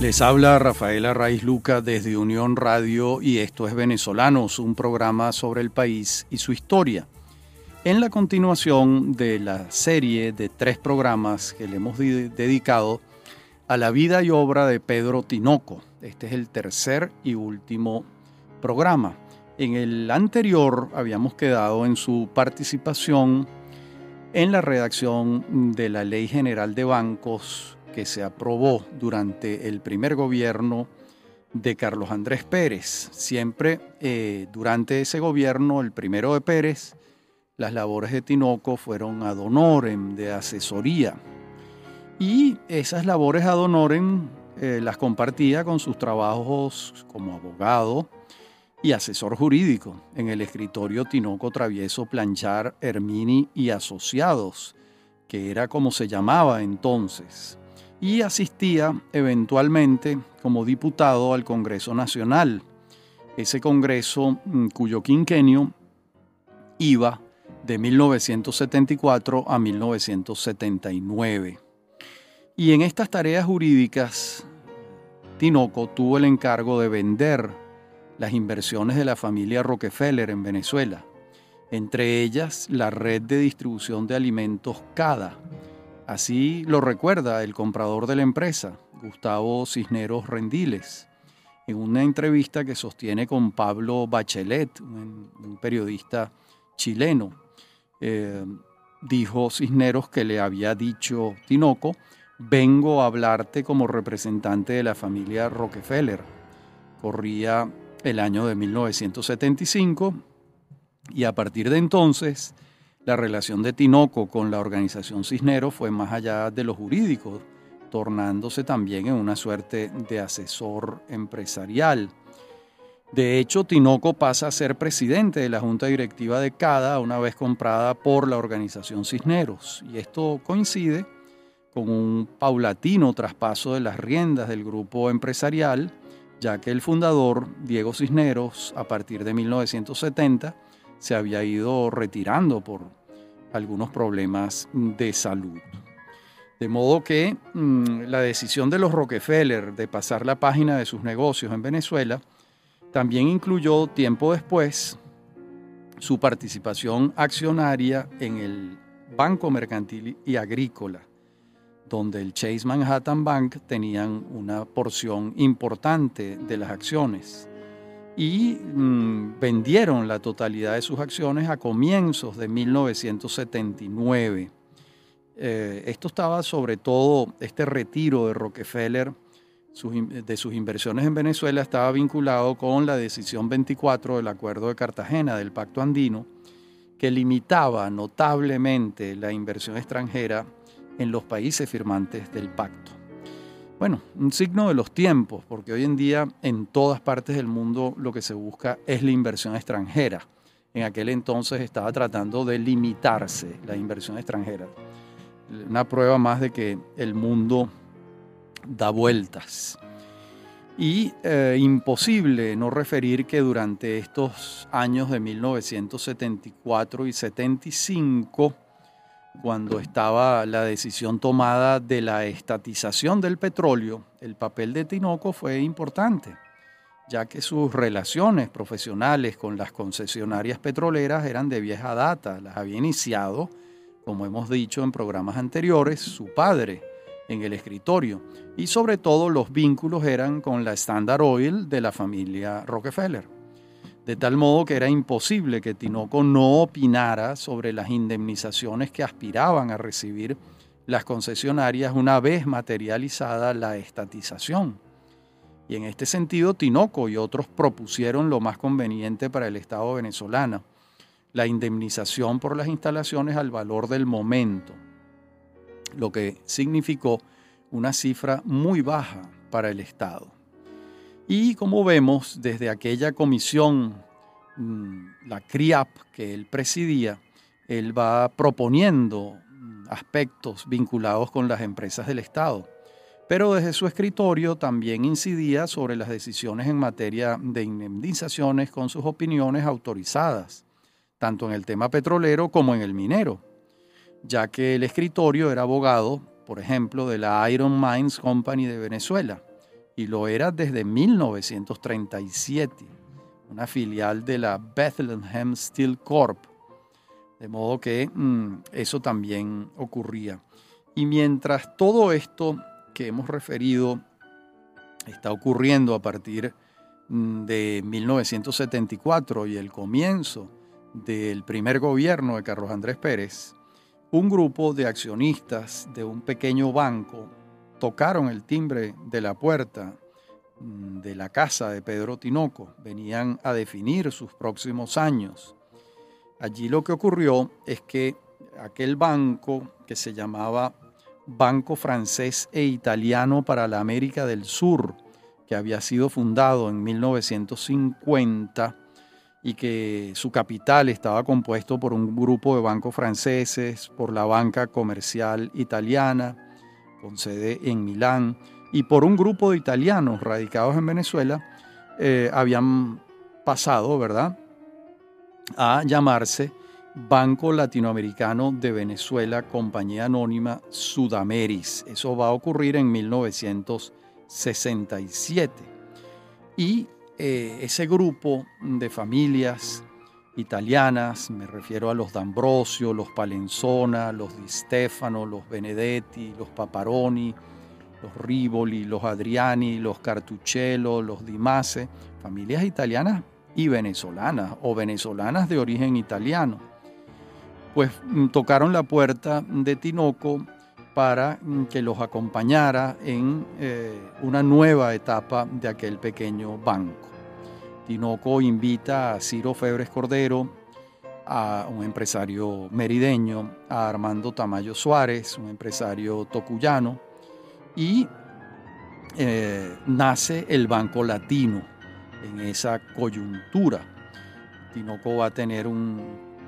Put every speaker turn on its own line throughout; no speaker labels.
Les habla Rafaela Raiz Luca desde Unión Radio y esto es Venezolanos, un programa sobre el país y su historia. En la continuación de la serie de tres programas que le hemos dedicado a la vida y obra de Pedro Tinoco. Este es el tercer y último programa. En el anterior habíamos quedado en su participación en la redacción de la Ley General de Bancos que se aprobó durante el primer gobierno de Carlos Andrés Pérez. Siempre eh, durante ese gobierno, el primero de Pérez, las labores de Tinoco fueron ad honorem, de asesoría. Y esas labores ad honorem eh, las compartía con sus trabajos como abogado y asesor jurídico en el escritorio Tinoco Travieso Planchar Hermini y Asociados, que era como se llamaba entonces y asistía eventualmente como diputado al Congreso Nacional, ese Congreso mm, cuyo quinquenio iba de 1974 a 1979. Y en estas tareas jurídicas, Tinoco tuvo el encargo de vender las inversiones de la familia Rockefeller en Venezuela, entre ellas la red de distribución de alimentos CADA, Así lo recuerda el comprador de la empresa, Gustavo Cisneros Rendiles, en una entrevista que sostiene con Pablo Bachelet, un, periodista chileno. Eh, dijo Cisneros que le había dicho Tinoco, vengo a hablarte como representante de la familia Rockefeller. Corría el año de 1975 y a partir de entonces la relación de Tinoco con la organización Cisneros fue más allá de lo jurídico, tornándose también en una suerte de asesor empresarial. De hecho, Tinoco pasa a ser presidente de la junta directiva de CADA una vez comprada por la organización Cisneros. Y esto coincide con un paulatino traspaso de las riendas del grupo empresarial, ya que el fundador, Diego Cisneros, a partir de 1970, se había ido retirando por algunos problemas de salud. De modo que mm, la decisión de los Rockefeller de pasar la página de sus negocios en Venezuela también incluyó tiempo después su participación accionaria en el Banco Mercantil y Agrícola, donde el Chase Manhattan Bank tenían una porción importante de las acciones y mm, vendieron la totalidad de sus acciones a comienzos de 1979. Eh, esto estaba sobre todo, este retiro de Rockefeller de sus inversiones en Venezuela estaba vinculado con la decisión 24 del Acuerdo de Cartagena del Pacto Andino, que limitaba notablemente la inversión extranjera en los países firmantes del pacto. Bueno, un signo de los tiempos, porque hoy en día en todas partes del mundo lo que se busca es la inversión extranjera. En aquel entonces estaba tratando de limitarse la inversión extranjera. Una prueba más de que el mundo da vueltas. Y eh, imposible no referir que durante estos años de 1974 y 75, cuando estaba la decisión tomada de la estatización del petróleo, el papel de Tinoco fue importante, ya que sus relaciones profesionales con las concesionarias petroleras eran de vieja data, las había iniciado, como hemos dicho en programas anteriores, su padre en el escritorio, y sobre todo los vínculos eran con la Standard Oil de la familia Rockefeller de tal modo que era imposible que Tinoco no opinara sobre las indemnizaciones que aspiraban a recibir las concesionarias una vez materializada la estatización. Y en este sentido, Tinoco y otros propusieron lo más conveniente para el Estado venezolano, la indemnización por las instalaciones al valor del momento, lo que significó una cifra muy baja para el Estado. Y como vemos, desde aquella comisión, la CRIAP, que él presidía, él va proponiendo mm, aspectos vinculados con las empresas del Estado. Pero desde su escritorio también incidía sobre las decisiones en materia de indemnizaciones con sus opiniones autorizadas, tanto en el tema petrolero como en el minero, ya que el escritorio era abogado, por ejemplo, de la Iron Mines Company de Venezuela y lo era desde 1937, una filial de la Bethlehem Steel Corp. De modo que mm, eso también ocurría. Y mientras todo esto que hemos referido está ocurriendo a partir mm, de 1974 y el comienzo del primer gobierno de Carlos Andrés Pérez, un grupo de accionistas de un pequeño banco tocaron el timbre de la puerta de la casa de Pedro Tinoco. Venían a definir sus próximos años. Allí lo que ocurrió es que aquel banco que se llamaba Banco Francés e Italiano para la América del Sur, que había sido fundado en 1950 y que su capital estaba compuesto por un grupo de bancos franceses, por la banca comercial italiana, con sede en Milán, y por un grupo de italianos radicados en Venezuela, eh, habían pasado, ¿verdad?, a llamarse Banco Latinoamericano de Venezuela, Compañía Anónima Sudameris. Eso va a ocurrir en 1967. Y eh, ese grupo de familias italianas, me refiero a los D'Ambrosio, los Palenzona, los Di Stefano, los Benedetti, los Paparoni, los Rivoli, los Adriani, los Cartuccello, los Di Mase, familias italianas y venezolanas o venezolanas de origen italiano. Pues mm, tocaron la puerta de Tinoco para mm, que los acompañara en eh, una nueva etapa de aquel pequeño banco. Tinoco invita a Ciro Febres Cordero, a un empresario merideño, a Armando Tamayo Suárez, un empresario tocuyano, y eh, nace el Banco Latino en esa coyuntura. Tinoco va a tener un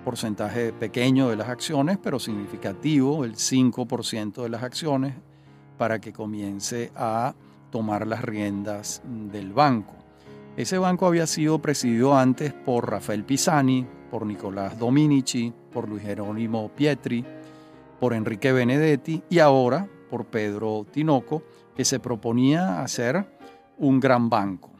porcentaje pequeño de las acciones, pero significativo, el 5% de las acciones, para que comience a tomar las riendas del banco. Ese banco había sido presidido antes por Rafael Pisani, por Nicolás Dominici, por Luis Jerónimo Pietri, por Enrique Benedetti y ahora por Pedro Tinoco, que se proponía hacer un gran banco,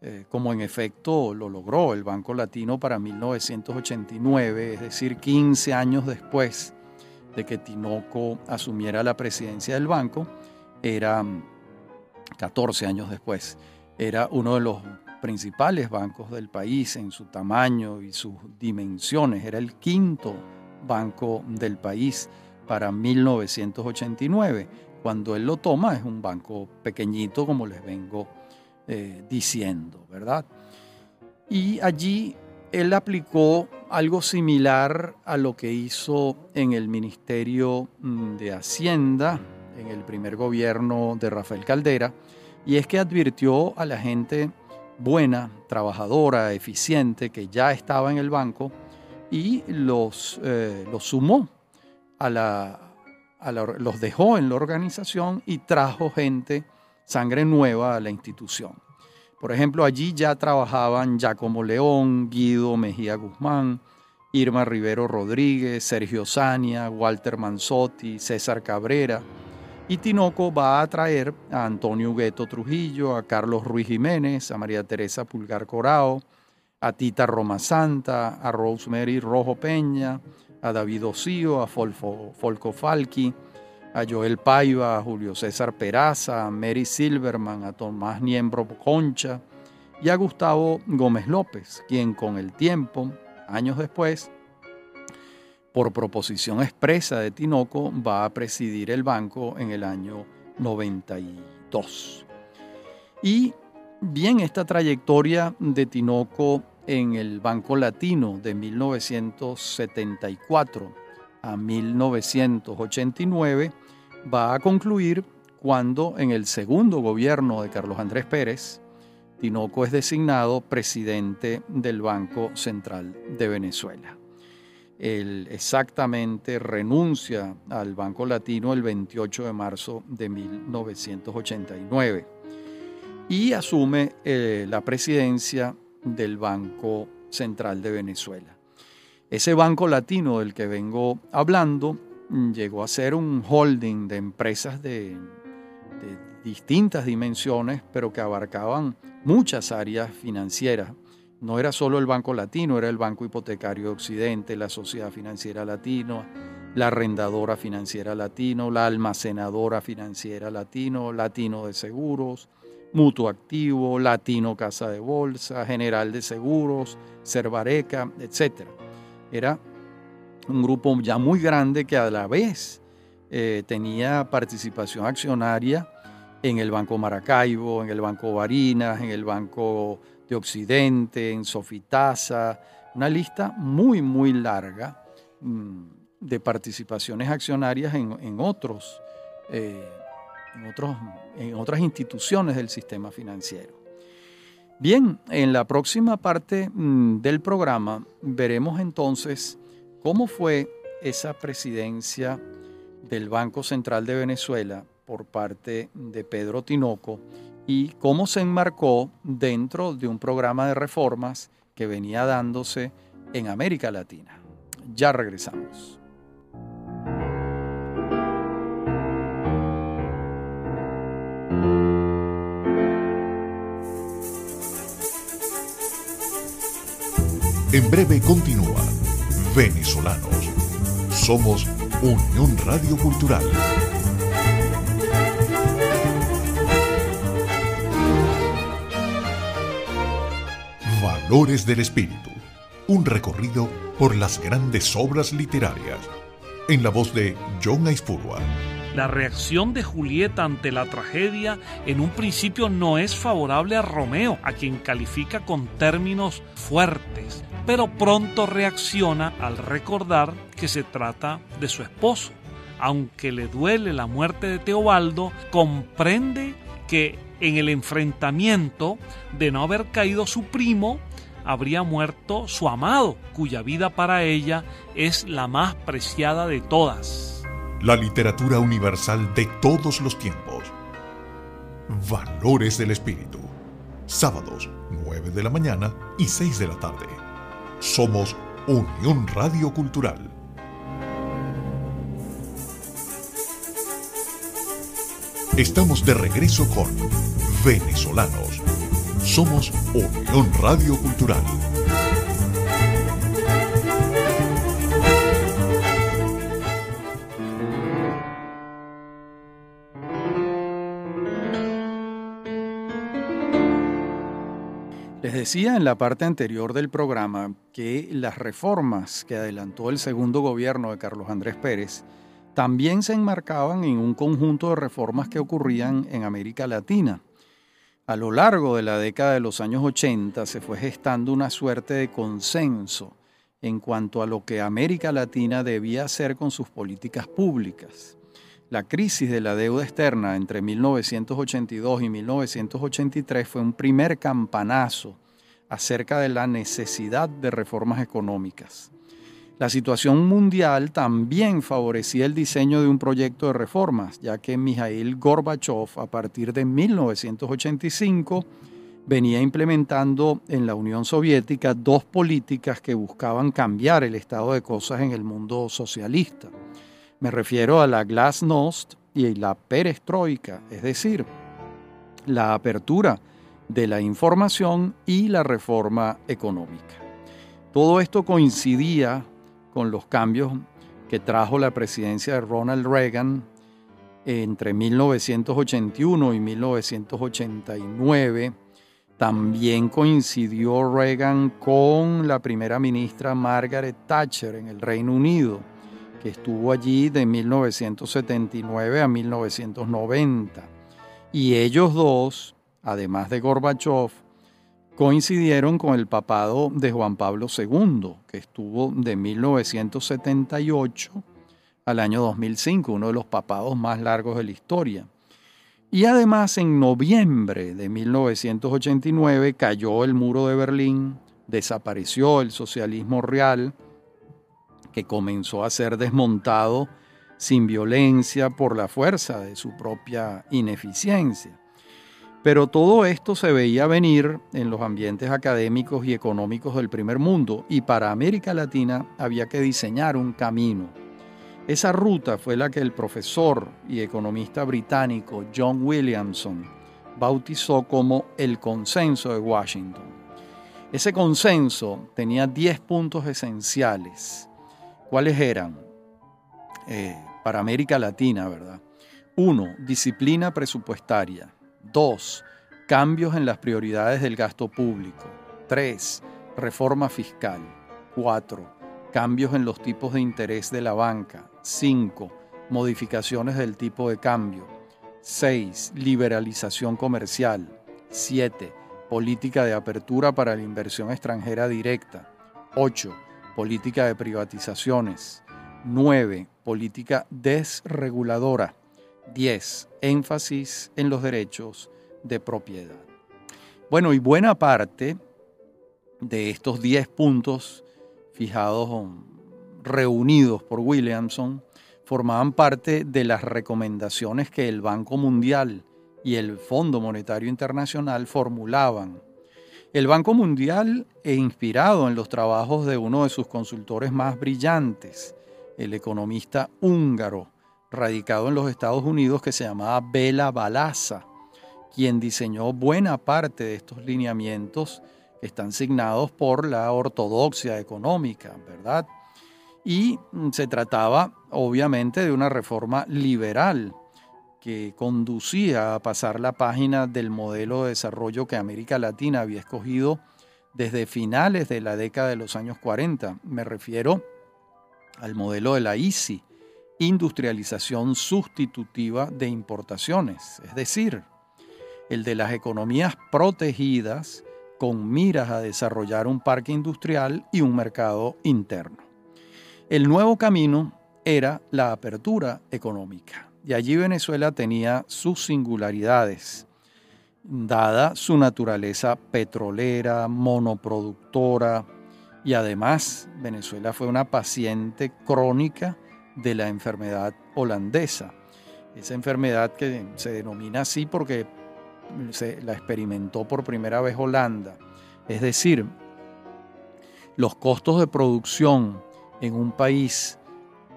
eh, como en efecto lo logró el Banco Latino para 1989, es decir, 15 años después de que Tinoco asumiera la presidencia del banco, era 14 años después, era uno de los principales bancos del país en su tamaño y sus dimensiones. Era el quinto banco del país para 1989. Cuando él lo toma es un banco pequeñito, como les vengo eh, diciendo, ¿verdad? Y allí él aplicó algo similar a lo que hizo en el Ministerio mm, de Hacienda, en el primer gobierno de Rafael Caldera, y es que advirtió a la gente buena, trabajadora, eficiente, que ya estaba en el banco y los, eh, los sumó, a la, los dejó en la organización y trajo gente, sangre nueva a la institución. Por ejemplo, allí ya trabajaban Giacomo León, Guido Mejía Guzmán, Irma Rivero Rodríguez, Sergio Sania, Walter Manzotti, César Cabrera, y Tinoco va a traer a Antonio Hugueto Trujillo, a Carlos Ruiz Jiménez, a María Teresa Pulgar Corao, a Tita Roma Santa, a Rosemary Rojo Peña, a David Osío, a Folco Falqui, a Joel Paiva, a Julio César Peraza, a Mary Silverman, a Tomás Niembro Concha y a Gustavo Gómez López, quien con el tiempo, años después, por proposición expresa de Tinoco, va a presidir el banco en el año 92. Y bien, esta trayectoria de Tinoco en el Banco Latino de 1974 a 1989 va a concluir cuando en el segundo gobierno de Carlos Andrés Pérez, Tinoco es designado presidente del Banco Central de Venezuela. Él exactamente renuncia al Banco Latino el 28 de marzo de 1989 y asume eh, la presidencia del Banco Central de Venezuela. Ese Banco Latino del que vengo hablando mm, llegó a ser un holding de empresas de, distintas dimensiones, pero que abarcaban muchas áreas financieras. No era solo el Banco Latino, era el Banco Hipotecario de Occidente, la Sociedad Financiera Latino, la Arrendadora Financiera Latino, la Almacenadora Financiera Latino, Latino de Seguros, Mutuo Activo, Latino Casa de Bolsa, General de Seguros, Cervareca, etc. Era un grupo ya muy grande que a la vez eh, tenía participación accionaria en el Banco Maracaibo, en el Banco Barinas, en el Banco de Occidente, en Sofitasa, una lista muy, muy larga mm, de participaciones accionarias en, otros, eh, en, en otras instituciones del sistema financiero. Bien, en la próxima parte mm, del programa veremos entonces cómo fue esa presidencia del Banco Central de Venezuela por parte de Pedro Tinoco y cómo se enmarcó dentro de un programa de reformas que venía dándose en América Latina. Ya regresamos.
En breve continúa Venezolanos. Somos Unión Radio Cultural. Valores del Espíritu. Un recorrido por las grandes obras literarias. En la voz de John Aispurua.
La reacción de Julieta ante la tragedia en un principio no es favorable a Romeo, a quien califica con términos fuertes, pero pronto reacciona al recordar que se trata de su esposo. Aunque le duele la muerte de Teobaldo, comprende que en el enfrentamiento de no haber caído su primo, habría muerto su amado, cuya vida para ella es la más preciada de todas.
La literatura universal de todos los tiempos. Valores del Espíritu. Sábados, 9 de la mañana y 6 de la tarde. Somos Unión Radio Cultural. Estamos de regreso con Venezolanos somos Unión Radio Cultural.
Decía en la parte anterior del programa que las reformas que adelantó el segundo gobierno de Carlos Andrés Pérez también se enmarcaban en un conjunto de reformas que ocurrían en América Latina a lo largo de la década de los años 80 se fue gestando una suerte de consenso en cuanto a lo que América Latina debía hacer con sus políticas públicas. La crisis de la deuda externa entre 1982 y 1983 fue un primer campanazo acerca de la necesidad de reformas económicas. La situación mundial también favorecía el diseño de un proyecto de reformas, ya que Mikhail Gorbachev a partir de 1985 venía implementando en la Unión Soviética dos políticas que buscaban cambiar el estado de cosas en el mundo socialista. Me refiero a la glasnost y la perestroika, es decir, la apertura de la información y la reforma económica. Todo esto coincidía con los cambios que trajo la presidencia de Ronald Reagan entre 1981 y 1989. También coincidió Reagan con la primera ministra Margaret Thatcher en el Reino Unido, que estuvo allí de 1979 a 1990. Y ellos dos, además de Gorbachev, coincidieron con el papado de Juan Pablo II, que estuvo de 1978 al año 2005, uno de los papados más largos de la historia. Y además en noviembre de 1989 cayó el muro de Berlín, desapareció el socialismo real, que comenzó a ser desmontado sin violencia por la fuerza de su propia ineficiencia. Pero todo esto se veía venir en los ambientes académicos y económicos del primer mundo y para América Latina había que diseñar un camino. Esa ruta fue la que el profesor y economista británico John Williamson bautizó como el consenso de Washington. Ese consenso tenía 10 puntos esenciales. ¿Cuáles eran? Eh, para América Latina, ¿verdad? 1. Disciplina presupuestaria. 2. Cambios en las prioridades del gasto público. 3. Reforma fiscal. 4. Cambios en los tipos de interés de la banca. 5. Modificaciones del tipo de cambio. 6. Liberalización comercial. 7. Política de apertura para la inversión extranjera directa. 8. Política de privatizaciones. 9. Política desreguladora. 10. Énfasis en los derechos de propiedad. Bueno, y buena parte de estos 10 puntos fijados, reunidos por Williamson, formaban parte de las recomendaciones que el Banco Mundial y el Fondo Monetario Internacional formulaban. El Banco Mundial, e inspirado en los trabajos de uno de sus consultores más brillantes, el economista húngaro, radicado en los Estados Unidos, que se llamaba Bela Balasa, quien diseñó buena parte de estos lineamientos que están signados por la ortodoxia económica, ¿verdad? Y mm, se trataba obviamente de una reforma liberal que conducía a pasar la página del modelo de desarrollo que América Latina había escogido desde finales de la década de los años 40. Me refiero al modelo de la ICI, industrialización sustitutiva de importaciones, es decir, el de las economías protegidas con miras a desarrollar un parque industrial y un mercado interno. El nuevo camino era la apertura económica y allí Venezuela tenía sus singularidades, dada su naturaleza petrolera, monoproductora y además Venezuela fue una paciente crónica de la enfermedad holandesa. Esa enfermedad que se denomina así porque se la experimentó por primera vez Holanda. Es decir, los costos de producción en un país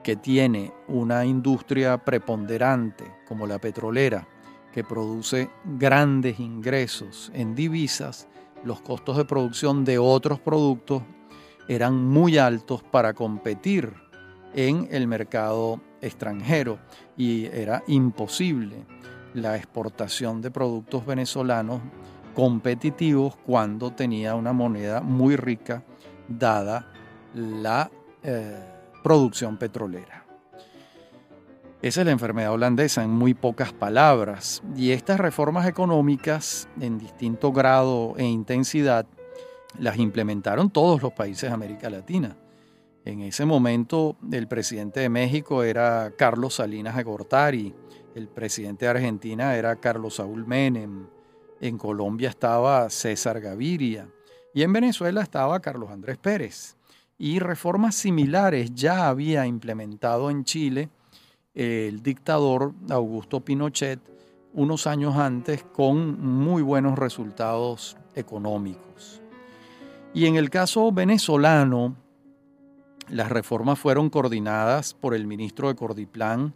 que tiene una industria preponderante como la petrolera, que produce grandes ingresos en divisas, los costos de producción de otros productos eran muy altos para competir en el mercado extranjero y era imposible la exportación de productos venezolanos competitivos cuando tenía una moneda muy rica dada la eh, producción petrolera. Esa es la enfermedad holandesa en muy pocas palabras. Y estas reformas económicas en distinto grado e intensidad las implementaron todos los países de América Latina. En ese momento el presidente de México era Carlos Salinas de Gortari, el presidente de Argentina era Carlos Saúl Menem, en Colombia estaba César Gaviria y en Venezuela estaba Carlos Andrés Pérez. Y reformas similares ya había implementado en Chile el dictador Augusto Pinochet unos años antes con muy buenos resultados económicos. Y en el caso venezolano, las reformas fueron coordinadas por el ministro de Cordiplan,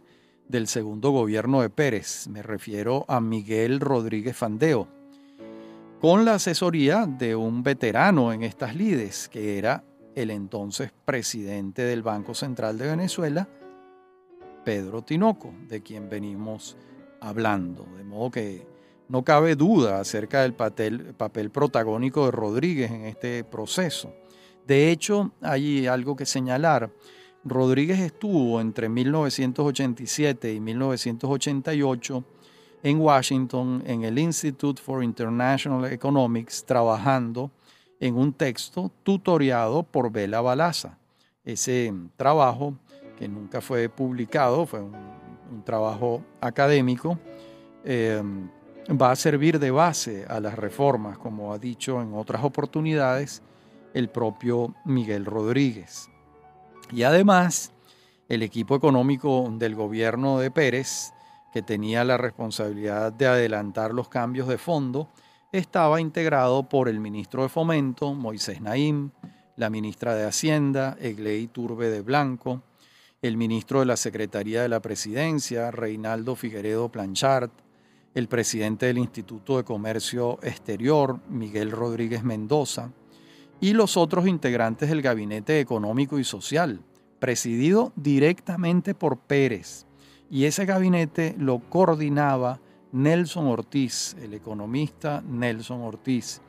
del segundo gobierno de Pérez, me refiero a Miguel Rodríguez Fandeo, con la asesoría de un veterano en estas lides, que era el entonces presidente del Banco Central de Venezuela, Pedro Tinoco, de quien venimos hablando. De modo que no cabe duda acerca del papel, papel protagónico de Rodríguez en este proceso. De hecho, hay algo que señalar. Rodríguez estuvo entre 1987 y 1988 en Washington en el Institute for International Economics trabajando en un texto tutoriado por Bela Balaza. Ese trabajo, que nunca fue publicado, fue un, trabajo académico, em, va a servir de base a las reformas, como ha dicho en otras oportunidades el propio Miguel Rodríguez. Y además, el equipo económico del gobierno de Pérez, que tenía la responsabilidad de adelantar los cambios de fondo, estaba integrado por el ministro de Fomento, Moisés Naim, la ministra de Hacienda, Egley Turbe de Blanco, el ministro de la Secretaría de la Presidencia, Reinaldo Figueredo Planchard, el presidente del Instituto de Comercio Exterior, Miguel Rodríguez Mendoza, y los otros integrantes del Gabinete Económico y Social, presidido directamente por Pérez. Y ese gabinete lo coordinaba Nelson Ortiz, el economista Nelson Ortiz.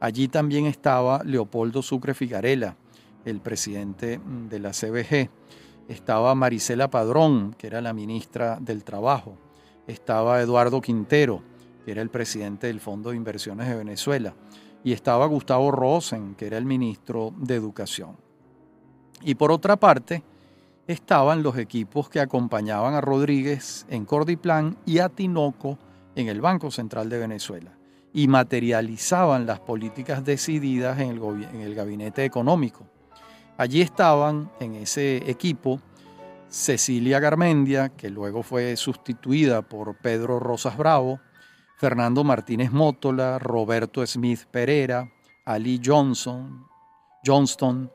Allí también estaba Leopoldo Sucre Figarela, el presidente de la CBG. Estaba Marisela Padrón, que era la ministra del Trabajo estaba Eduardo Quintero, que era el presidente del Fondo de Inversiones de Venezuela, y estaba Gustavo Rosen, que era el ministro de Educación. Y por otra parte, estaban los equipos que acompañaban a Rodríguez en Cordiplan y a Tinoco en el Banco Central de Venezuela y materializaban las políticas decididas en el, en el gabinete económico. Allí estaban en ese equipo Cecilia Garmendia, que luego fue sustituida por Pedro Rosas Bravo, Fernando Martínez Mótola, Roberto Smith Pereira, Ali Johnson, Johnston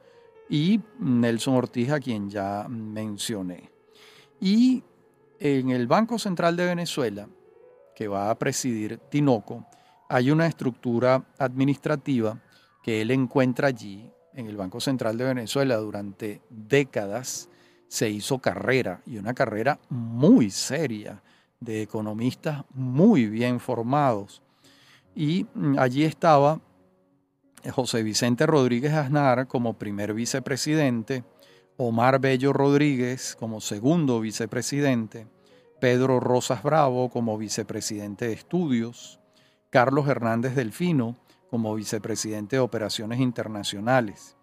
y Nelson Ortiz, a quien ya mencioné. Y en el Banco Central de Venezuela, que va a presidir Tinoco, hay una estructura administrativa que él encuentra allí, en el Banco Central de Venezuela, durante décadas, se hizo carrera y una carrera muy seria de economistas muy bien formados. Y mm, allí estaba José Vicente Rodríguez Aznar como primer vicepresidente, Omar Bello Rodríguez como segundo vicepresidente, Pedro Rosas Bravo como vicepresidente de estudios, Carlos Hernández Delfino como vicepresidente de operaciones internacionales.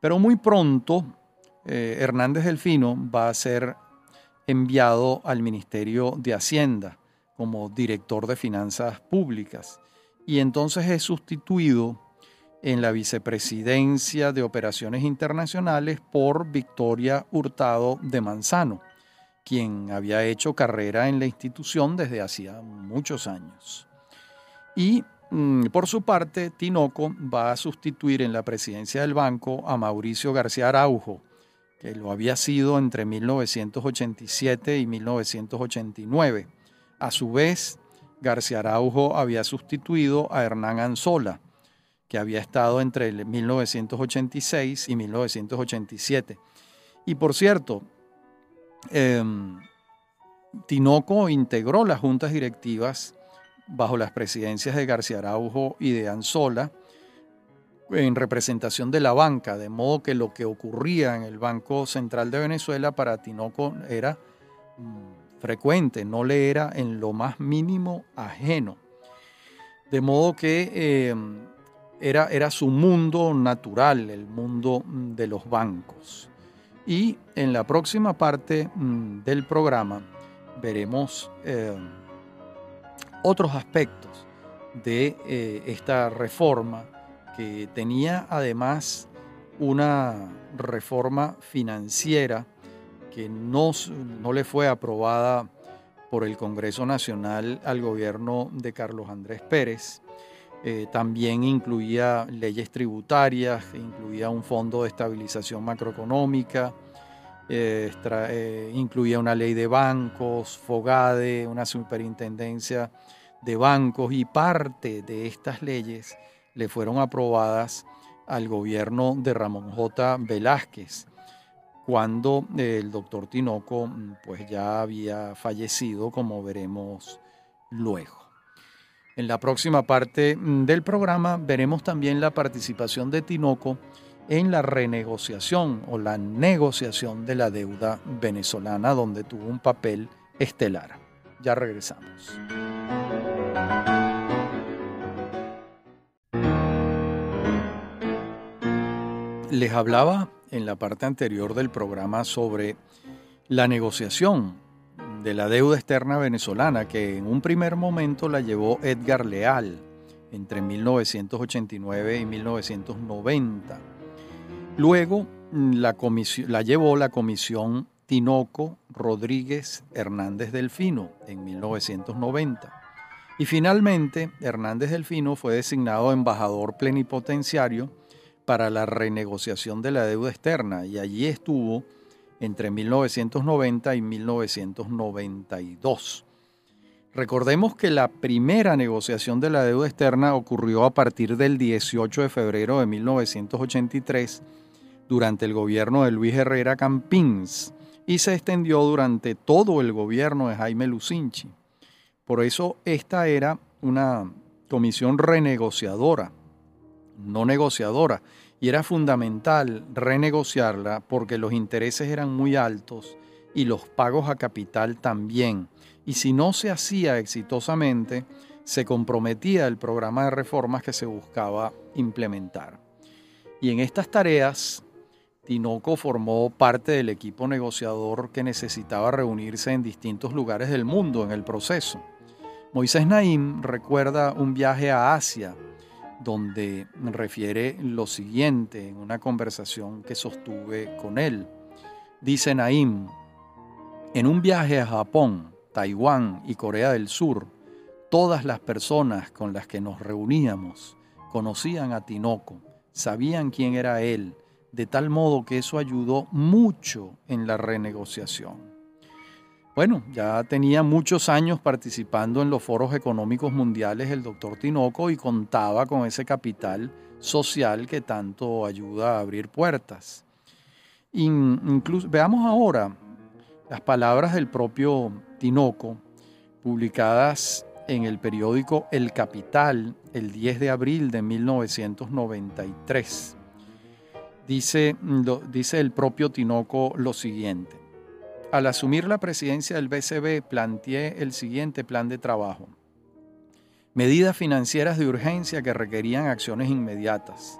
Pero muy pronto eh, Hernández Delfino va a ser enviado al Ministerio de Hacienda como director de finanzas públicas y entonces es sustituido en la vicepresidencia de operaciones internacionales por Victoria Hurtado de Manzano, quien había hecho carrera en la institución desde hacía muchos años. Y mm, por su parte, Tinoco va a sustituir en la presidencia del banco a Mauricio García Araujo, que lo había sido entre 1987 y 1989. A su vez, García Araujo había sustituido a Hernán Anzola, que había estado entre 1986 y 1987. Y por cierto, em, Tinoco integró las juntas directivas bajo las presidencias de García Araujo y de Anzola en representación de la banca, de modo que lo que ocurría en el Banco Central de Venezuela para Tinoco era mm, frecuente, no le era en lo más mínimo ajeno. De modo que em, era, era su mundo natural, el mundo mm, de los bancos. Y en la próxima parte mm, del programa veremos em, otros aspectos de eh, esta reforma que tenía además una reforma financiera que no, no, le fue aprobada por el Congreso Nacional al gobierno de Carlos Andrés Pérez. Eh, también incluía leyes tributarias, incluía un fondo de estabilización macroeconómica, eh, eh, incluía una ley de bancos, FOGADE, una superintendencia de bancos y parte de estas leyes le fueron aprobadas al gobierno de Ramón J. Velázquez, cuando el doctor Tinoco mm, pues ya había fallecido, como veremos luego. En la próxima parte mm, del programa veremos también la participación de Tinoco en la renegociación o la negociación de la deuda venezolana, donde tuvo un papel estelar. Ya regresamos. Les hablaba en la parte anterior del programa sobre la negociación de la deuda externa venezolana que en un primer momento la llevó Edgar Leal entre 1989 y 1990. Luego la, la llevó la comisión Tinoco Rodríguez Hernández Delfino en 1990. Y finalmente Hernández Delfino fue designado embajador plenipotenciario para la renegociación de la deuda externa y allí estuvo entre 1990 y 1992. Recordemos que la primera negociación de la deuda externa ocurrió a partir del 18 de febrero de 1983 durante el gobierno de Luis Herrera Campins y se extendió durante todo el gobierno de Jaime Lucinchi. Por eso esta era una comisión renegociadora, no negociadora, y era fundamental renegociarla porque los intereses eran muy altos y los pagos a capital también. Y si no se hacía exitosamente, se comprometía el programa de reformas que se buscaba implementar. Y en estas tareas, Tinoco formó parte del equipo negociador que necesitaba reunirse en distintos lugares del mundo en el proceso. Moisés Naim recuerda un viaje a Asia donde refiere lo siguiente en una conversación que sostuve con él. Dice Naim, en un viaje a Japón, Taiwán y Corea del Sur, todas las personas con las que nos reuníamos conocían a Tinoco, sabían quién era él, de tal modo que eso ayudó mucho en la renegociación. Bueno, ya tenía muchos años participando en los foros económicos mundiales el doctor Tinoco y contaba con ese capital social que tanto ayuda a abrir puertas. Incluso, veamos ahora las palabras del propio Tinoco, publicadas en el periódico El Capital el 10 de abril de 1993. Dice, dice el propio Tinoco lo siguiente. Al asumir la presidencia del BCB, planteé el siguiente plan de trabajo. Medidas financieras de urgencia que requerían acciones inmediatas.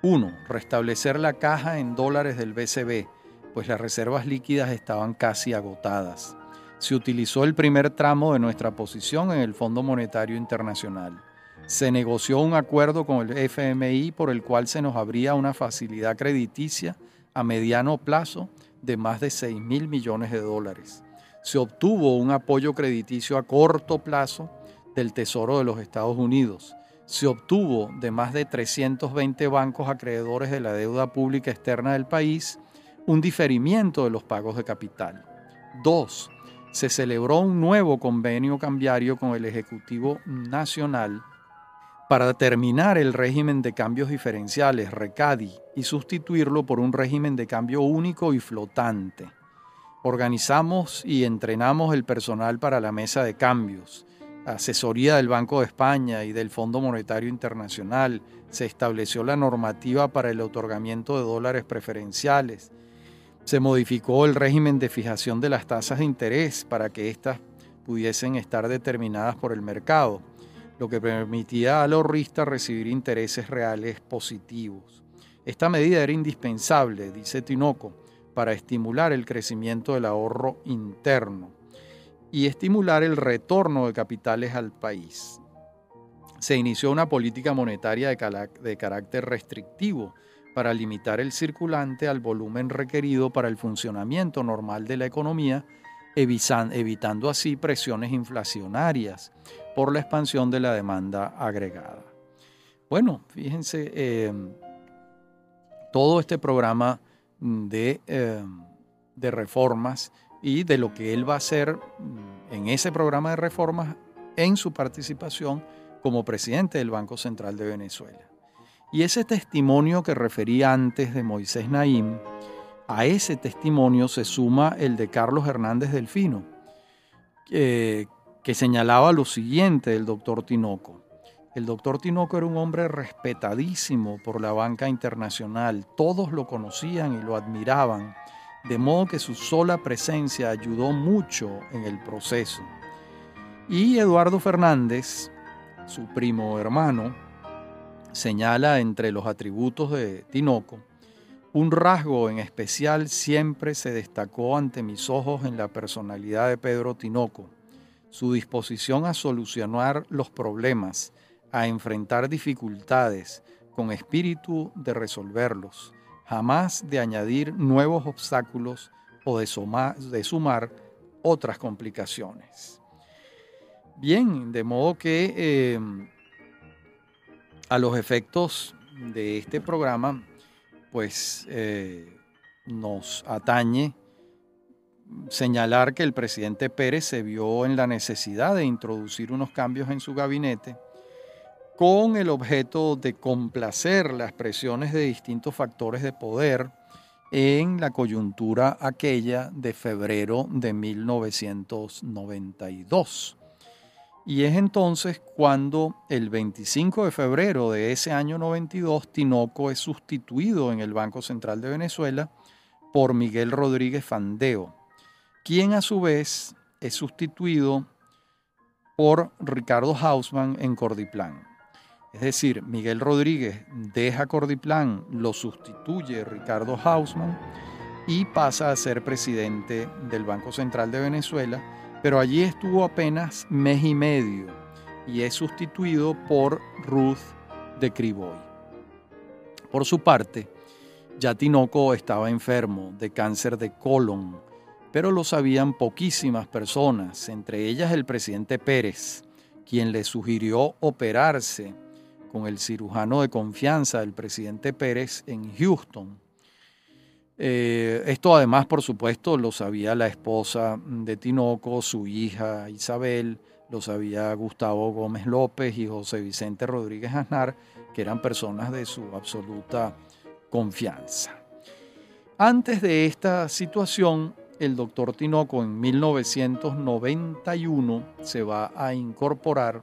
1. Restablecer la caja en dólares del BCB, pues las reservas líquidas estaban casi agotadas. Se utilizó el primer tramo de nuestra posición en el Fondo Monetario Internacional. Se negoció un acuerdo con el FMI por el cual se nos abría una facilidad crediticia a mediano plazo de más de 6 mil millones de dólares. Se obtuvo un apoyo crediticio a corto plazo del Tesoro de los Estados Unidos. Se obtuvo de más de 320 bancos acreedores de la deuda pública externa del país un diferimiento de los pagos de capital. Dos, se celebró un nuevo convenio cambiario con el Ejecutivo Nacional para terminar el régimen de cambios diferenciales, RECADI, y sustituirlo por un régimen de cambio único y flotante. Organizamos y entrenamos el personal para la mesa de cambios, asesoría del Banco de España y del Fondo Monetario Internacional, se estableció la normativa para el otorgamiento de dólares preferenciales, se modificó el régimen de fijación de las tasas de interés para que éstas pudiesen estar determinadas por el mercado lo que permitía al ahorrista recibir intereses reales positivos. Esta medida era indispensable, dice Tinoco, para estimular el crecimiento del ahorro interno y estimular el retorno de capitales al país. Se inició una política monetaria de, carácter restrictivo para limitar el circulante al volumen requerido para el funcionamiento normal de la economía, evitando así presiones inflacionarias por la expansión de la demanda agregada. Bueno, fíjense, em, todo este programa de, em, de reformas y de lo que él va a hacer mm, en ese programa de reformas en su participación como presidente del Banco Central de Venezuela. Y ese testimonio que refería antes de Moisés Naim, a ese testimonio se suma el de Carlos Hernández Delfino, eh, que señalaba lo siguiente del doctor Tinoco. El doctor Tinoco era un hombre respetadísimo por la banca internacional, todos lo conocían y lo admiraban, de modo que su sola presencia ayudó mucho en el proceso. Y Eduardo Fernández, su primo hermano, señala entre los atributos de Tinoco, un rasgo en especial siempre se destacó ante mis ojos en la personalidad de Pedro Tinoco su disposición a solucionar los problemas, a enfrentar dificultades con espíritu de resolverlos, jamás de añadir nuevos obstáculos o de, sumar, otras complicaciones. Bien, de modo que em, a los efectos de este programa, pues eh, nos atañe señalar que el presidente Pérez se vio en la necesidad de introducir unos cambios en su gabinete con el objeto de complacer las presiones de distintos factores de poder en la coyuntura aquella de febrero de 1992. Y es entonces cuando el 25 de febrero de ese año 92 Tinoco es sustituido en el Banco Central de Venezuela por Miguel Rodríguez Fandeo, quien a su vez es sustituido por Ricardo Hausmann en Cordiplan. Es decir, Miguel Rodríguez deja Cordiplan, lo sustituye Ricardo Hausmann y pasa a ser presidente del Banco Central de Venezuela, pero allí estuvo apenas mes y medio y es sustituido por Ruth de Criboy. Por su parte, ya Tinoco estaba enfermo de cáncer de colon, pero lo sabían poquísimas personas, entre ellas el presidente Pérez, quien le sugirió operarse con el cirujano de confianza del presidente Pérez en Houston. Eh, esto además, por supuesto, lo sabía la esposa de Tinoco, su hija Isabel, lo sabía Gustavo Gómez López y José Vicente Rodríguez Aznar, que eran personas de su absoluta confianza. Antes de esta situación, el doctor Tinoco en 1991 se va a incorporar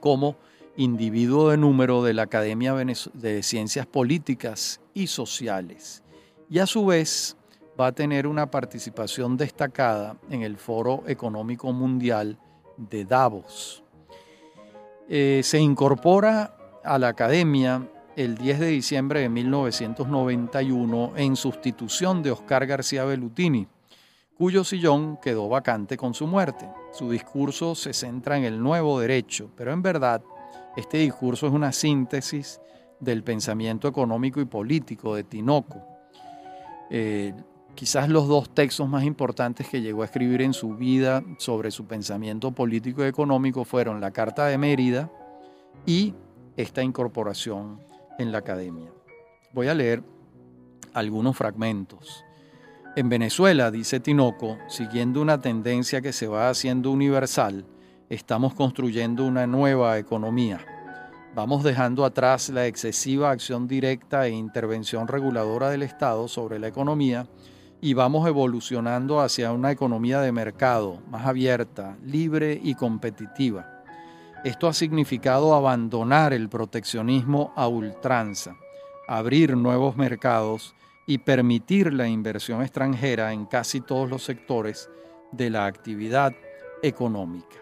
como individuo de número de la Academia de Ciencias Políticas y Sociales y a su vez va a tener una participación destacada en el Foro Económico Mundial de Davos. Eh, se incorpora a la Academia el 10 de diciembre de 1991 en sustitución de Oscar García Bellutini, cuyo sillón quedó vacante con su muerte. Su discurso se centra en el nuevo derecho, pero en verdad este discurso es una síntesis del pensamiento económico y político de Tinoco. Eh, quizás los dos textos más importantes que llegó a escribir en su vida sobre su pensamiento político y económico fueron la Carta de Mérida y esta incorporación en la academia. Voy a leer algunos fragmentos. En Venezuela, dice Tinoco, siguiendo una tendencia que se va haciendo universal, estamos construyendo una nueva economía. Vamos dejando atrás la excesiva acción directa e intervención reguladora del Estado sobre la economía y vamos evolucionando hacia una economía de mercado más abierta, libre y competitiva. Esto ha significado abandonar el proteccionismo a ultranza, abrir nuevos mercados y permitir la inversión extranjera en casi todos los sectores de la actividad económica.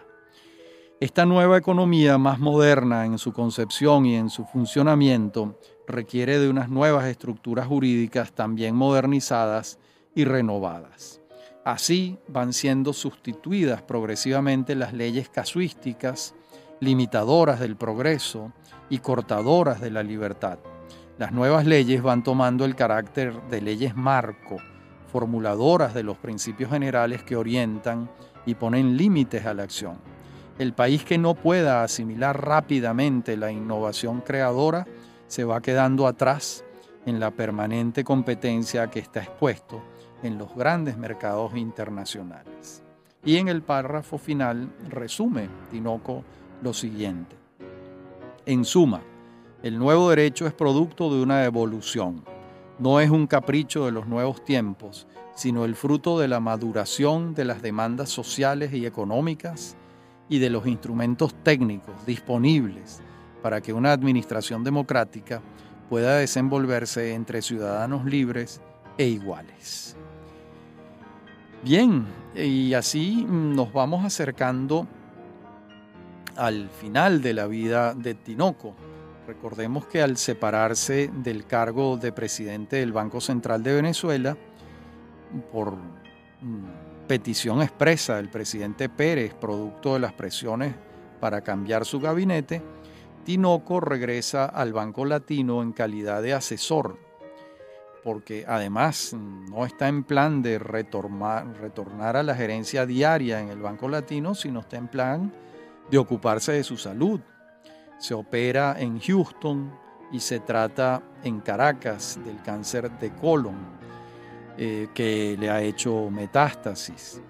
Esta nueva economía más moderna en su concepción y en su funcionamiento requiere de unas nuevas estructuras jurídicas también modernizadas y renovadas. Así van siendo sustituidas progresivamente las leyes casuísticas, limitadoras del progreso y cortadoras de la libertad. Las nuevas leyes van tomando el carácter de leyes marco, formuladoras de los principios generales que orientan y ponen límites a la acción el país que no pueda asimilar rápidamente la innovación creadora se va quedando atrás en la permanente competencia que está expuesto en los grandes mercados internacionales. Y en el párrafo final resume Tinoco lo siguiente. En suma, el nuevo derecho es producto de una evolución, no es un capricho de los nuevos tiempos, sino el fruto de la maduración de las demandas sociales y económicas y de los instrumentos técnicos disponibles para que una administración democrática pueda desenvolverse entre ciudadanos libres e iguales. Bien, y así nos vamos acercando al final de la vida de Tinoco. Recordemos que al separarse del cargo de presidente del Banco Central de Venezuela, por mm, petición expresa del presidente Pérez, producto de las presiones para cambiar su gabinete, Tinoco regresa al Banco Latino en calidad de asesor, porque además no está en plan de retornar a la gerencia diaria en el Banco Latino, sino está en plan de ocuparse de su salud. Se opera en Houston y se trata en Caracas del cáncer de colon eh, que le ha hecho metástasis.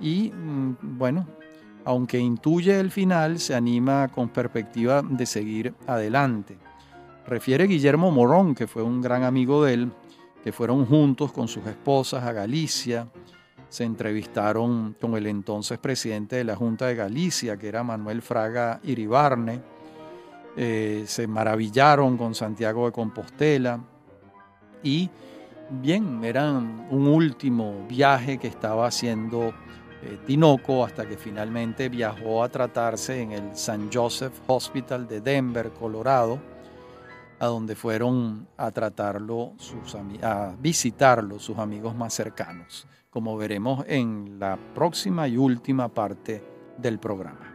Y mm, bueno, aunque intuye el final, se anima con perspectiva de seguir adelante. Refiere Guillermo Morón, que fue un gran amigo de él, que fueron juntos con sus esposas a Galicia, se entrevistaron con el entonces presidente de la Junta de Galicia, que era Manuel Fraga Iribarne, eh, se maravillaron con Santiago de Compostela y bien, era un último viaje que estaba haciendo eh, Tinoco hasta que finalmente viajó a tratarse en el St. Joseph Hospital de Denver, Colorado, a donde fueron a tratarlo, a visitarlo sus amigos más cercanos, como veremos en la próxima y última parte del programa.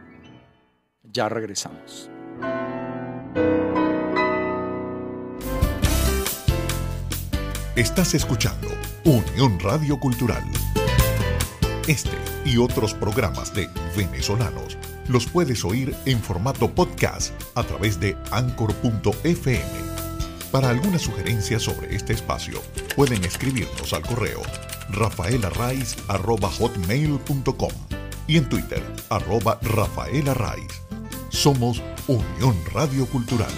Ya regresamos.
Estás escuchando Unión Radio Cultural. Este y otros programas de venezolanos los puedes oír en formato podcast a través de anchor.fm. Para alguna sugerencia sobre este espacio, pueden escribirnos al correo rafaelarraiz.com y en Twitter, arroba rafaelarraiz. Somos Unión Radio Cultural.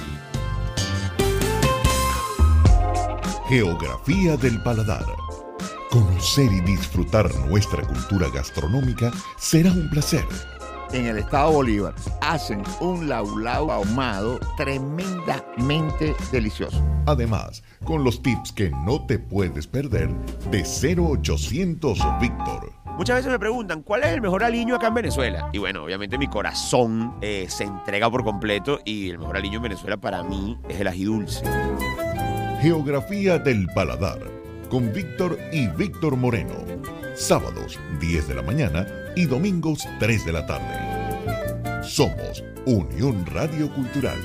Geografía del Paladar. Conocer y disfrutar nuestra cultura gastronómica será un placer.
En el estado Bolívar hacen un laulau ahumado tremendamente delicioso.
Además, con los tips que no te puedes perder de 0800 Víctor.
Muchas veces me preguntan, ¿cuál es el mejor aliño acá en Venezuela? Y bueno, obviamente mi corazón eh, se entrega por completo y el mejor aliño en Venezuela para mí es el ají dulce.
Geografía del Paladar con Víctor y Víctor Moreno. Sábados 10 de la mañana y domingos 3 de la tarde. Somos Unión Radio Cultural.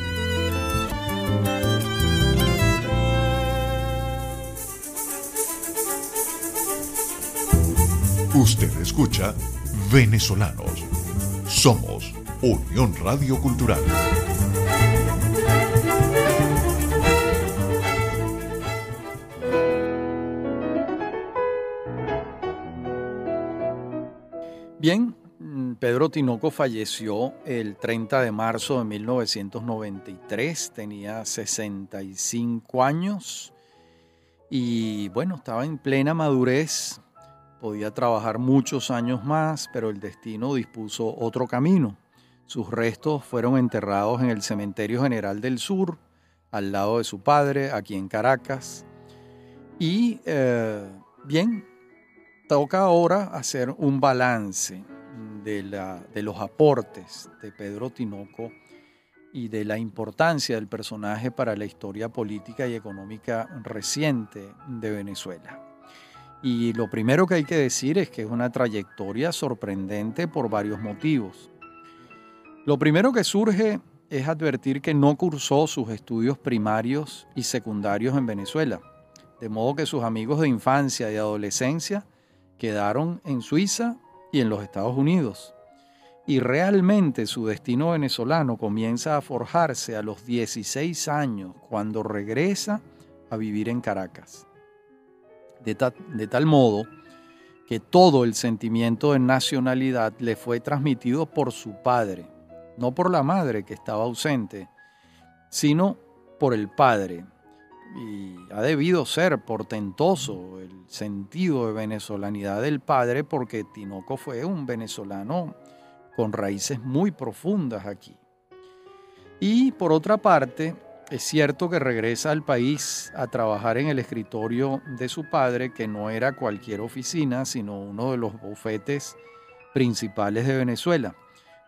Usted escucha Venezolanos. Somos Unión Radio Cultural.
Bien, mm, Pedro Tinoco falleció el 30 de marzo de 1993, tenía 65 años y bueno, estaba en plena madurez, podía trabajar muchos años más, pero el destino dispuso otro camino. Sus restos fueron enterrados en el Cementerio General del Sur, al lado de su padre, aquí en Caracas. Y eh, bien, toca ahora hacer un balance de, la, de los aportes de Pedro Tinoco y de la importancia del personaje para la historia política y económica reciente de Venezuela. Y lo primero que hay que decir es que es una trayectoria sorprendente por varios motivos. Lo primero que surge es advertir que no cursó sus estudios primarios y secundarios en Venezuela, de modo que sus amigos de infancia y adolescencia quedaron en Suiza y en los Estados Unidos. Y realmente su destino venezolano comienza a forjarse a los 16 años cuando regresa a vivir en Caracas. De, de tal modo que todo el sentimiento de nacionalidad le fue transmitido por su padre, no por la madre que estaba ausente, sino por el padre, y ha debido ser portentoso sentido de venezolanidad del padre porque Tinoco fue un venezolano con raíces muy profundas aquí. Y por otra parte, es cierto que regresa al país a trabajar en el escritorio de su padre, que no era cualquier oficina, sino uno de los bufetes principales de Venezuela.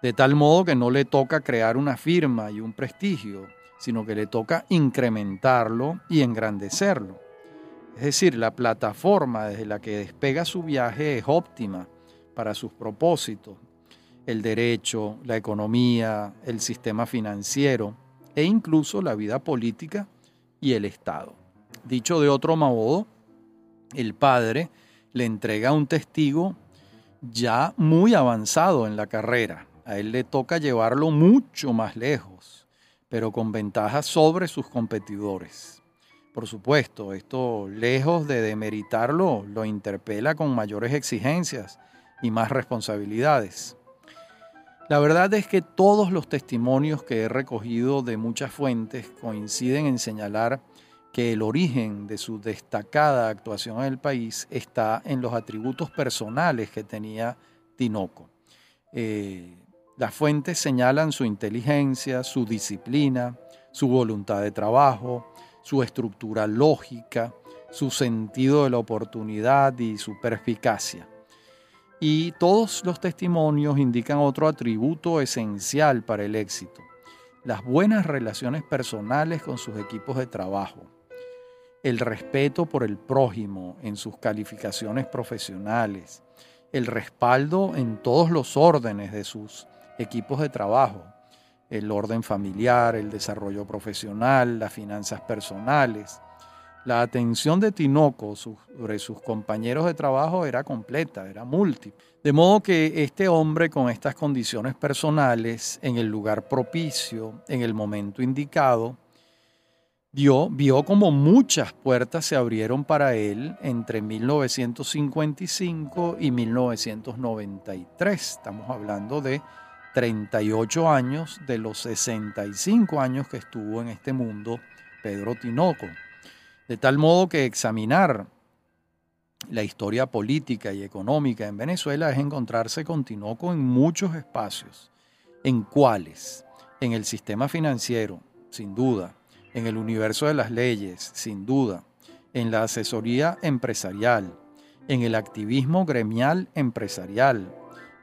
De tal modo que no le toca crear una firma y un prestigio, sino que le toca incrementarlo y engrandecerlo. Es decir, la plataforma desde la que despega su viaje es óptima para sus propósitos. El derecho, la economía, el sistema financiero e incluso la vida política y el Estado. Dicho de otro modo, el padre le entrega un testigo ya muy avanzado en la carrera. A él le toca llevarlo mucho más lejos pero con ventaja sobre sus competidores. Por supuesto, esto lejos de demeritarlo, lo interpela con mayores exigencias y más responsabilidades. La verdad es que todos los testimonios que he recogido de muchas fuentes coinciden en señalar que el origen de su destacada actuación en el país está en los atributos personales que tenía Tinoco. Eh, las fuentes señalan su inteligencia, su disciplina, su voluntad de trabajo, su estructura lógica, su sentido de la oportunidad y su perspicacia. Y todos los testimonios indican otro atributo esencial para el éxito, las buenas relaciones personales con sus equipos de trabajo, el respeto por el prójimo en sus calificaciones profesionales, el respaldo en todos los órdenes de sus equipos de trabajo, el orden familiar, el desarrollo profesional, las finanzas personales, la atención de Tinoco sobre sus compañeros de trabajo era completa, era múltiple. De modo que este hombre con estas condiciones personales, en el lugar propicio, en el momento indicado, vio, vio como muchas puertas se abrieron para él entre 1955 y 1993. Estamos hablando de 38 años de los 65 años que estuvo en este mundo Pedro Tinoco. De tal modo que examinar la historia política y económica en Venezuela es encontrarse con Tinoco en muchos espacios. ¿En cuáles? En el sistema financiero, sin duda. En el universo de las leyes, sin duda. En la asesoría empresarial. En el activismo gremial empresarial.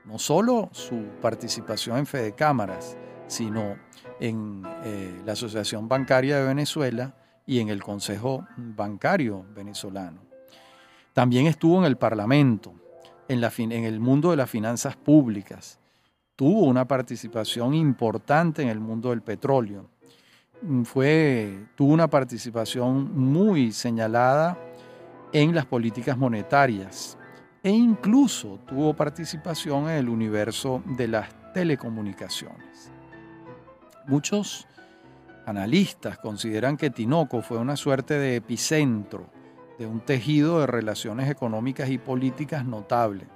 No solo su participación en Fede Cámaras, sino en eh, la Asociación Bancaria de Venezuela y en el Consejo Bancario venezolano. También estuvo en el Parlamento, en, en el mundo de las finanzas públicas. Tuvo una participación importante en el mundo del petróleo. Fue, tuvo una participación muy señalada en las políticas monetarias e incluso tuvo participación en el universo de las telecomunicaciones. Muchos Analistas consideran que Tinoco fue una suerte de epicentro de un tejido de relaciones económicas y políticas notable.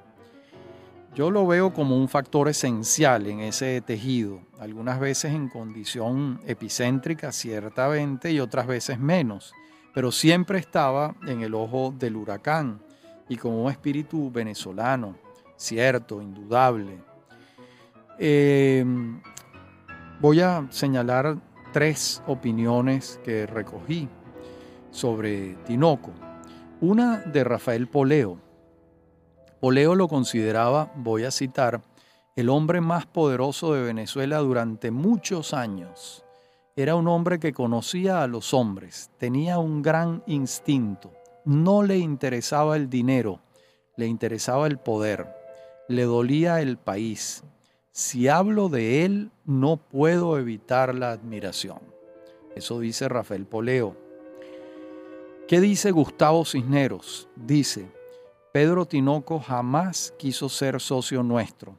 Yo lo veo como un factor esencial en ese tejido, algunas veces en condición epicéntrica ciertamente y otras veces menos, pero siempre estaba en el ojo del huracán y como un espíritu venezolano, cierto, indudable. Eh, voy a señalar tres opiniones que recogí sobre Tinoco. Una de Rafael Poleo. Poleo lo consideraba, voy a citar, el hombre más poderoso de Venezuela durante muchos años. Era un hombre que conocía a los hombres, tenía un gran instinto, no le interesaba el dinero, le interesaba el poder, le dolía el país, si hablo de él, no puedo evitar la admiración. Eso dice Rafael Poleo. ¿Qué dice Gustavo Cisneros? Dice, Pedro Tinoco jamás quiso ser socio nuestro.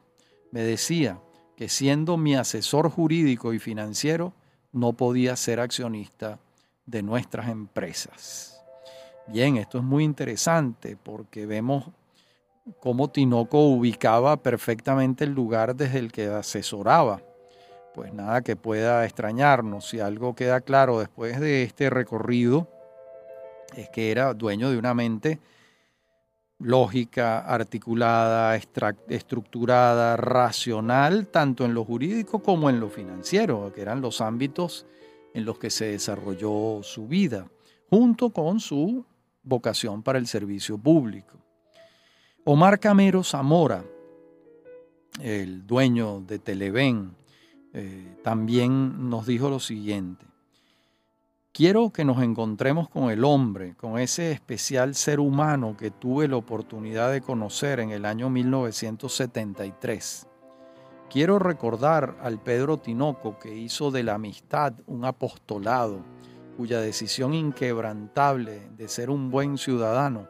Me decía que siendo mi asesor jurídico y financiero, no podía ser accionista de nuestras empresas. Bien, esto es muy interesante porque vemos cómo Tinoco ubicaba perfectamente el lugar desde el que asesoraba. Pues nada que pueda extrañarnos. Si algo queda claro después de este recorrido, es que era dueño de una mente lógica, articulada, estructurada, racional, tanto en lo jurídico como en lo financiero, que eran los ámbitos en los que se desarrolló su vida, junto con su vocación para el servicio público. Omar Camero Zamora, el dueño de Televen, eh, también nos dijo lo siguiente. Quiero que nos encontremos con el hombre, con ese especial ser humano que tuve la oportunidad de conocer en el año 1973. Quiero recordar al Pedro Tinoco que hizo de la amistad un apostolado, cuya decisión inquebrantable de ser un buen ciudadano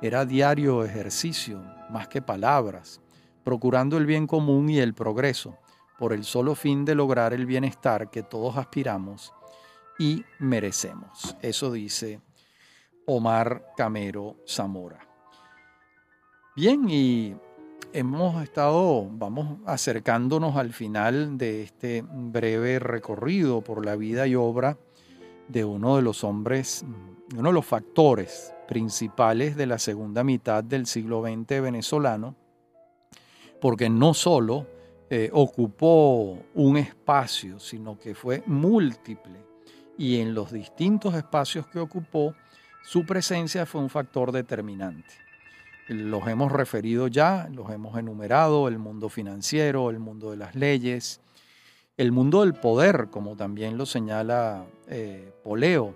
era diario ejercicio, más que palabras, procurando el bien común y el progreso, por el solo fin de lograr el bienestar que todos aspiramos y merecemos. Eso dice Omar Camero Zamora. Bien, y hemos estado, vamos acercándonos al final de este breve recorrido por la vida y obra de uno de los hombres, uno de los factores principales de la segunda mitad del siglo XX venezolano, porque no solo eh, ocupó un espacio, sino que fue múltiple y en los distintos espacios que ocupó, su presencia fue un factor determinante. Los hemos referido ya, los hemos enumerado, el mundo financiero, el mundo de las leyes, el mundo del poder, como también lo señala eh, Poleo,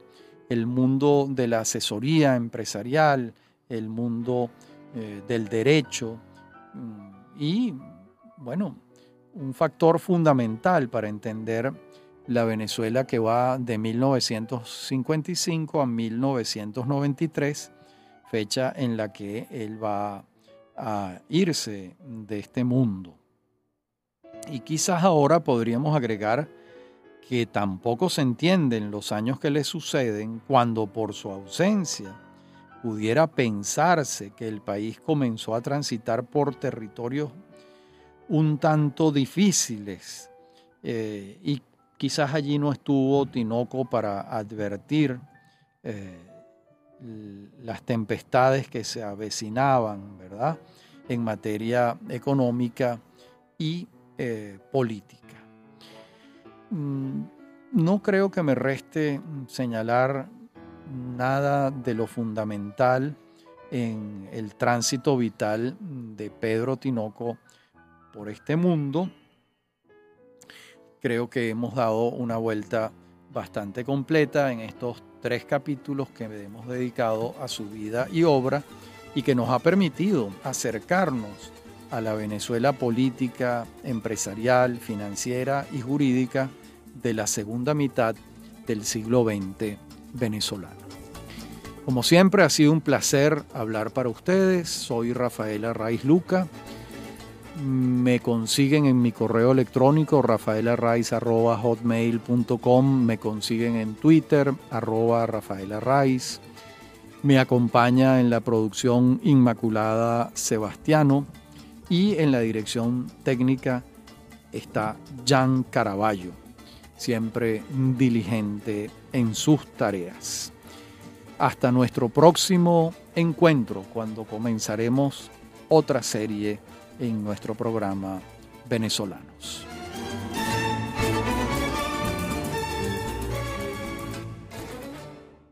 el mundo de la asesoría empresarial, el mundo eh, del derecho mm, y, bueno, un factor fundamental para entender la Venezuela que va de 1955 a 1993, fecha en la que él va a irse de este mundo. Y quizás ahora podríamos agregar que tampoco se entienden los años que le suceden cuando por su ausencia pudiera pensarse que el país comenzó a transitar por territorios un tanto difíciles eh, y quizás allí no estuvo Tinoco para advertir eh, las tempestades que se avecinaban, ¿verdad?, en materia económica y eh, política. Mm, no creo que me reste señalar nada de lo fundamental en el tránsito vital de Pedro Tinoco por este mundo. Creo que hemos dado una vuelta bastante completa en estos tres capítulos que hemos dedicado a su vida y obra y que nos ha permitido acercarnos a la Venezuela política, empresarial, financiera y jurídica de la segunda mitad del siglo XX venezolano. Como siempre ha sido un placer hablar para ustedes. Soy Rafaela Raiz Luca. Me consiguen en mi correo electrónico rafaelarraiz.hotmail.com. Me consiguen en Twitter, arroba Rafaela Me acompaña en la producción Inmaculada Sebastiano y en la dirección técnica está Jan Caraballo, siempre diligente en sus tareas. Hasta nuestro próximo encuentro cuando comenzaremos otra serie en nuestro programa Venezolanos.